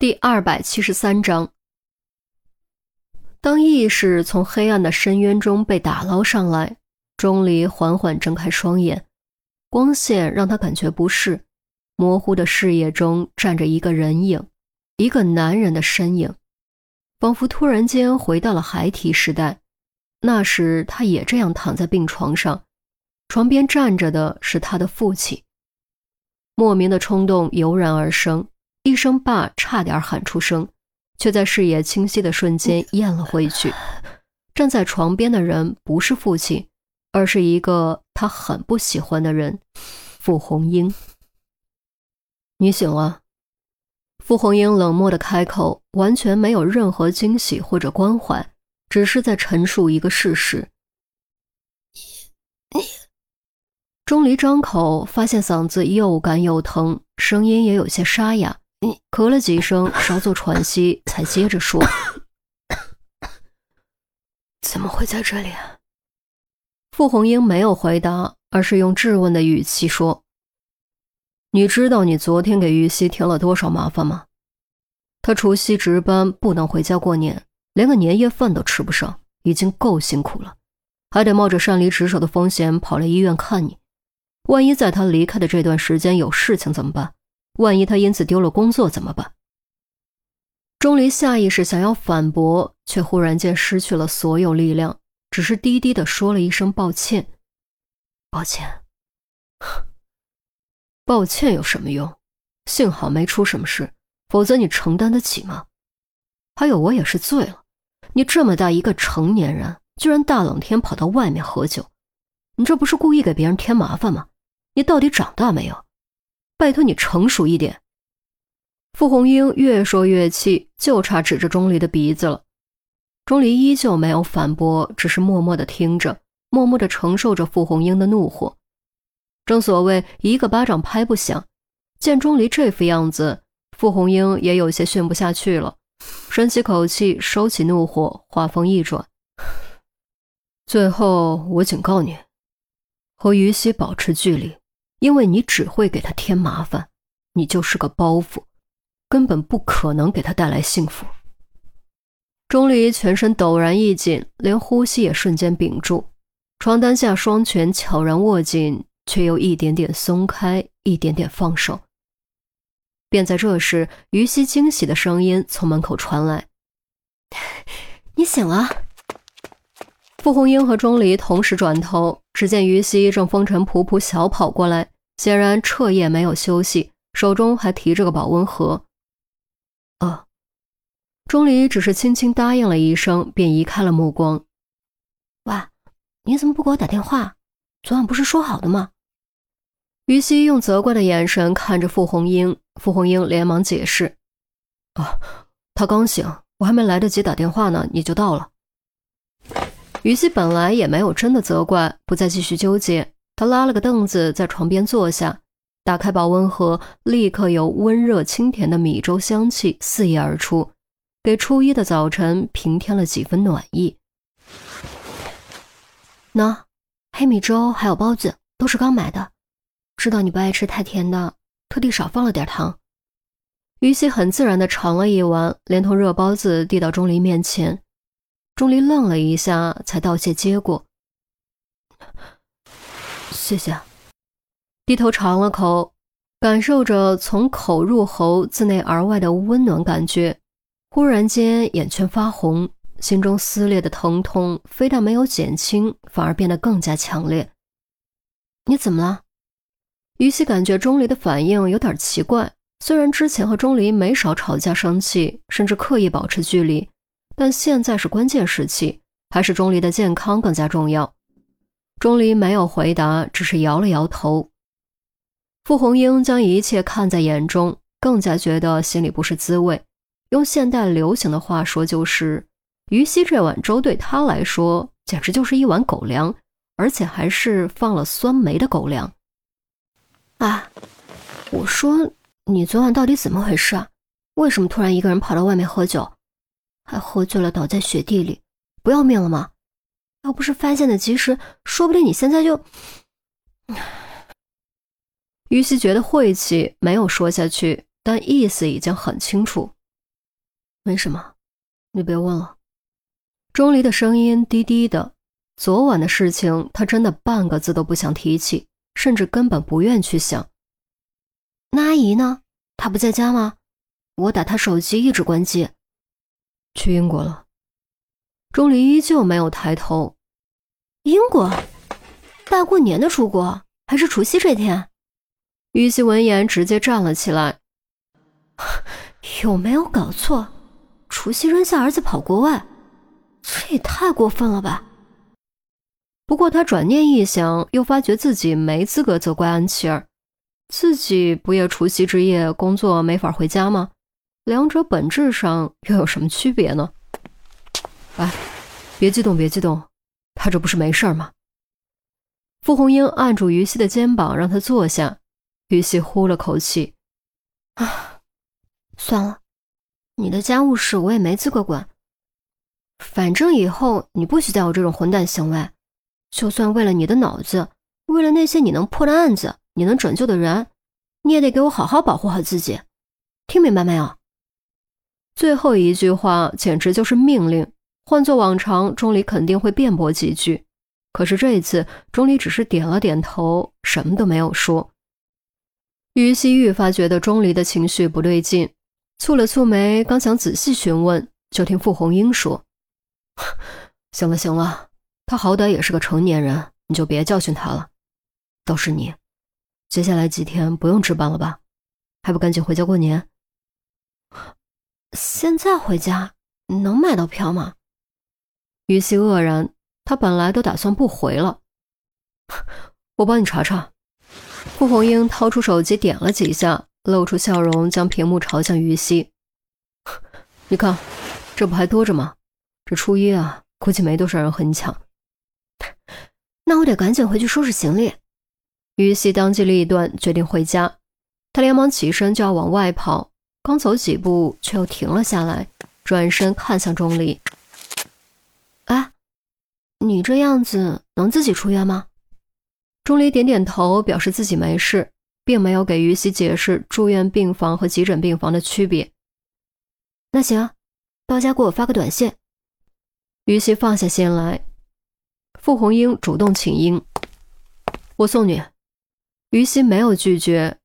第二百七十三章，当意识从黑暗的深渊中被打捞上来，钟离缓缓睁开双眼，光线让他感觉不适，模糊的视野中站着一个人影，一个男人的身影，仿佛突然间回到了孩提时代，那时他也这样躺在病床上，床边站着的是他的父亲。莫名的冲动油然而生。一声“爸”，差点喊出声，却在视野清晰的瞬间咽了回去。站在床边的人不是父亲，而是一个他很不喜欢的人——傅红英。你醒了。傅红英冷漠的开口，完全没有任何惊喜或者关怀，只是在陈述一个事实。钟离张口，发现嗓子又干又疼，声音也有些沙哑。你咳了几声，稍作喘息，才接着说：“怎么会在这里？”啊傅红英没有回答，而是用质问的语气说：“你知道你昨天给于西添了多少麻烦吗？他除夕值班，不能回家过年，连个年夜饭都吃不上，已经够辛苦了，还得冒着擅离职守的风险跑来医院看你。万一在他离开的这段时间有事情怎么办？”万一他因此丢了工作怎么办？钟离下意识想要反驳，却忽然间失去了所有力量，只是低低的说了一声抱歉。抱歉，抱歉有什么用？幸好没出什么事，否则你承担得起吗？还有，我也是醉了。你这么大一个成年人，居然大冷天跑到外面喝酒，你这不是故意给别人添麻烦吗？你到底长大没有？拜托你成熟一点。傅红英越说越气，就差指着钟离的鼻子了。钟离依旧没有反驳，只是默默的听着，默默的承受着傅红英的怒火。正所谓一个巴掌拍不响，见钟离这副样子，傅红英也有些训不下去了，深吸口气，收起怒火，话锋一转：“最后，我警告你，和于西保持距离。”因为你只会给他添麻烦，你就是个包袱，根本不可能给他带来幸福。钟离全身陡然一紧，连呼吸也瞬间屏住。床单下，双拳悄然握紧，却又一点点松开，一点点放手。便在这时，于西惊喜的声音从门口传来：“你醒了。”傅红英和钟离同时转头，只见于西正风尘仆仆小跑过来，显然彻夜没有休息，手中还提着个保温盒。啊！钟离只是轻轻答应了一声，便移开了目光。喂，你怎么不给我打电话？昨晚不是说好的吗？于西用责怪的眼神看着傅红英，傅红英连忙解释：“啊，他刚醒，我还没来得及打电话呢，你就到了。”于西本来也没有真的责怪，不再继续纠结。他拉了个凳子在床边坐下，打开保温盒，立刻有温热清甜的米粥香气四溢而出，给初一的早晨平添了几分暖意。喏，黑米粥还有包子，都是刚买的。知道你不爱吃太甜的，特地少放了点糖。于西很自然地尝了一碗，连同热包子递到钟离面前。钟离愣了一下，才道谢接过。谢谢。低头尝了口，感受着从口入喉、自内而外的温暖感觉，忽然间眼圈发红，心中撕裂的疼痛非但没有减轻，反而变得更加强烈。你怎么了？于西感觉钟离的反应有点奇怪，虽然之前和钟离没少吵架、生气，甚至刻意保持距离。但现在是关键时期，还是钟离的健康更加重要。钟离没有回答，只是摇了摇头。傅红英将一切看在眼中，更加觉得心里不是滋味。用现代流行的话说，就是于西这碗粥对他来说简直就是一碗狗粮，而且还是放了酸梅的狗粮。啊，我说你昨晚到底怎么回事啊？为什么突然一个人跑到外面喝酒？还喝醉了，倒在雪地里，不要命了吗？要不是发现的及时，说不定你现在就 于西觉得晦气，没有说下去，但意思已经很清楚。没什么，你别问了。钟离的声音低低的。昨晚的事情，他真的半个字都不想提起，甚至根本不愿去想。那阿姨呢？她不在家吗？我打她手机一直关机。去英国了。钟离依旧没有抬头。英国？大过年的出国？还是除夕这天？于西闻言直接站了起来。有没有搞错？除夕扔下儿子跑国外，这也太过分了吧！不过他转念一想，又发觉自己没资格责怪安琪儿，自己不也除夕之夜工作没法回家吗？两者本质上又有什么区别呢？哎，别激动，别激动，他这不是没事吗？傅红英按住于西的肩膀，让他坐下。于西呼了口气：“啊，算了，你的家务事我也没资格管。反正以后你不许再有这种混蛋行为。”就算为了你的脑子，为了那些你能破的案子，你能拯救的人，你也得给我好好保护好自己，听明白没有？最后一句话简直就是命令。换做往常，钟离肯定会辩驳几句，可是这一次，钟离只是点了点头，什么都没有说。于西愈发觉得钟离的情绪不对劲，蹙了蹙眉，刚想仔细询问，就听傅红英说：“ 行了，行了。”他好歹也是个成年人，你就别教训他了。倒是你，接下来几天不用值班了吧？还不赶紧回家过年？现在回家能买到票吗？于西愕然，他本来都打算不回了。我帮你查查。顾红英掏出手机点了几下，露出笑容，将屏幕朝向于西。你看，这不还多着吗？这初一啊，估计没多少人和你抢。那我得赶紧回去收拾行李。于西当机立断，决定回家。他连忙起身就要往外跑，刚走几步，却又停了下来，转身看向钟离：“哎，你这样子能自己出院吗？”钟离点点头，表示自己没事，并没有给于西解释住院病房和急诊病房的区别。那行，到家给我发个短信。于西放下心来。傅红英主动请缨，我送你。于西没有拒绝，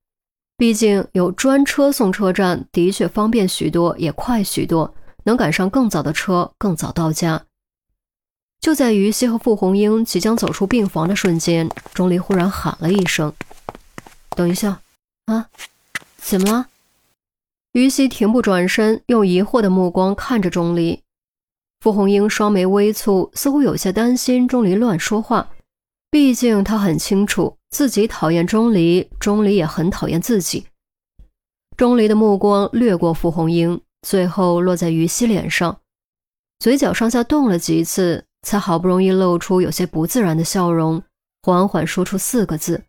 毕竟有专车送车站的确方便许多，也快许多，能赶上更早的车，更早到家。就在于西和傅红英即将走出病房的瞬间，钟离忽然喊了一声：“等一下！”啊，怎么了？于西停步转身，用疑惑的目光看着钟离。傅红英双眉微蹙，似乎有些担心钟离乱说话。毕竟她很清楚自己讨厌钟离，钟离也很讨厌自己。钟离的目光掠过傅红英，最后落在于西脸上，嘴角上下动了几次，才好不容易露出有些不自然的笑容，缓缓说出四个字：“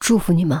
祝福你们。”